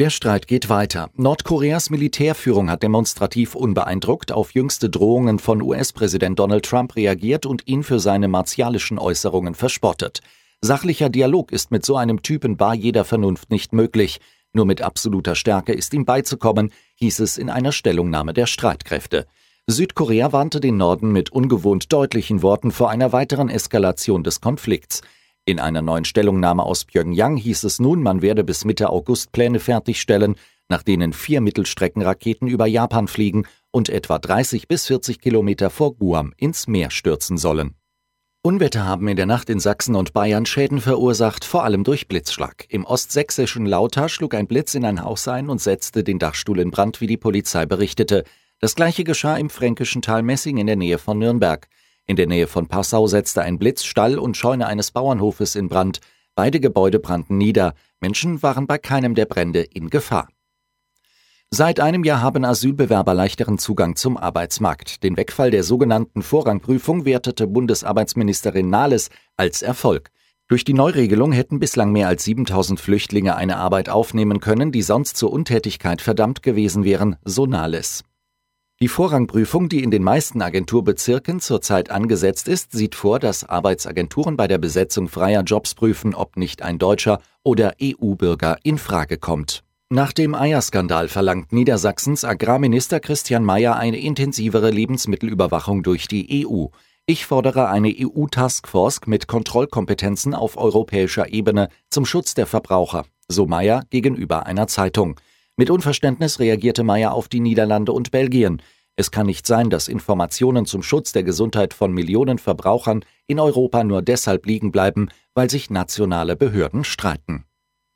Der Streit geht weiter. Nordkoreas Militärführung hat demonstrativ unbeeindruckt auf jüngste Drohungen von US-Präsident Donald Trump reagiert und ihn für seine martialischen Äußerungen verspottet. Sachlicher Dialog ist mit so einem Typen bar jeder Vernunft nicht möglich. Nur mit absoluter Stärke ist ihm beizukommen, hieß es in einer Stellungnahme der Streitkräfte. Südkorea warnte den Norden mit ungewohnt deutlichen Worten vor einer weiteren Eskalation des Konflikts. In einer neuen Stellungnahme aus Pyongyang hieß es nun, man werde bis Mitte August Pläne fertigstellen, nach denen vier Mittelstreckenraketen über Japan fliegen und etwa 30 bis 40 Kilometer vor Guam ins Meer stürzen sollen. Unwetter haben in der Nacht in Sachsen und Bayern Schäden verursacht, vor allem durch Blitzschlag. Im ostsächsischen Lauter schlug ein Blitz in ein Haus ein und setzte den Dachstuhl in Brand, wie die Polizei berichtete. Das gleiche geschah im fränkischen Tal Messing in der Nähe von Nürnberg. In der Nähe von Passau setzte ein Blitz Stall und Scheune eines Bauernhofes in Brand. Beide Gebäude brannten nieder. Menschen waren bei keinem der Brände in Gefahr. Seit einem Jahr haben Asylbewerber leichteren Zugang zum Arbeitsmarkt. Den Wegfall der sogenannten Vorrangprüfung wertete Bundesarbeitsministerin Nahles als Erfolg. Durch die Neuregelung hätten bislang mehr als 7000 Flüchtlinge eine Arbeit aufnehmen können, die sonst zur Untätigkeit verdammt gewesen wären, so Nahles. Die Vorrangprüfung, die in den meisten Agenturbezirken zurzeit angesetzt ist, sieht vor, dass Arbeitsagenturen bei der Besetzung freier Jobs prüfen, ob nicht ein deutscher oder EU-Bürger in Frage kommt. Nach dem Eierskandal verlangt Niedersachsens Agrarminister Christian Mayer eine intensivere Lebensmittelüberwachung durch die EU. Ich fordere eine EU-Taskforce mit Kontrollkompetenzen auf europäischer Ebene zum Schutz der Verbraucher, so Mayer gegenüber einer Zeitung. Mit Unverständnis reagierte Meyer auf die Niederlande und Belgien. Es kann nicht sein, dass Informationen zum Schutz der Gesundheit von Millionen Verbrauchern in Europa nur deshalb liegen bleiben, weil sich nationale Behörden streiten.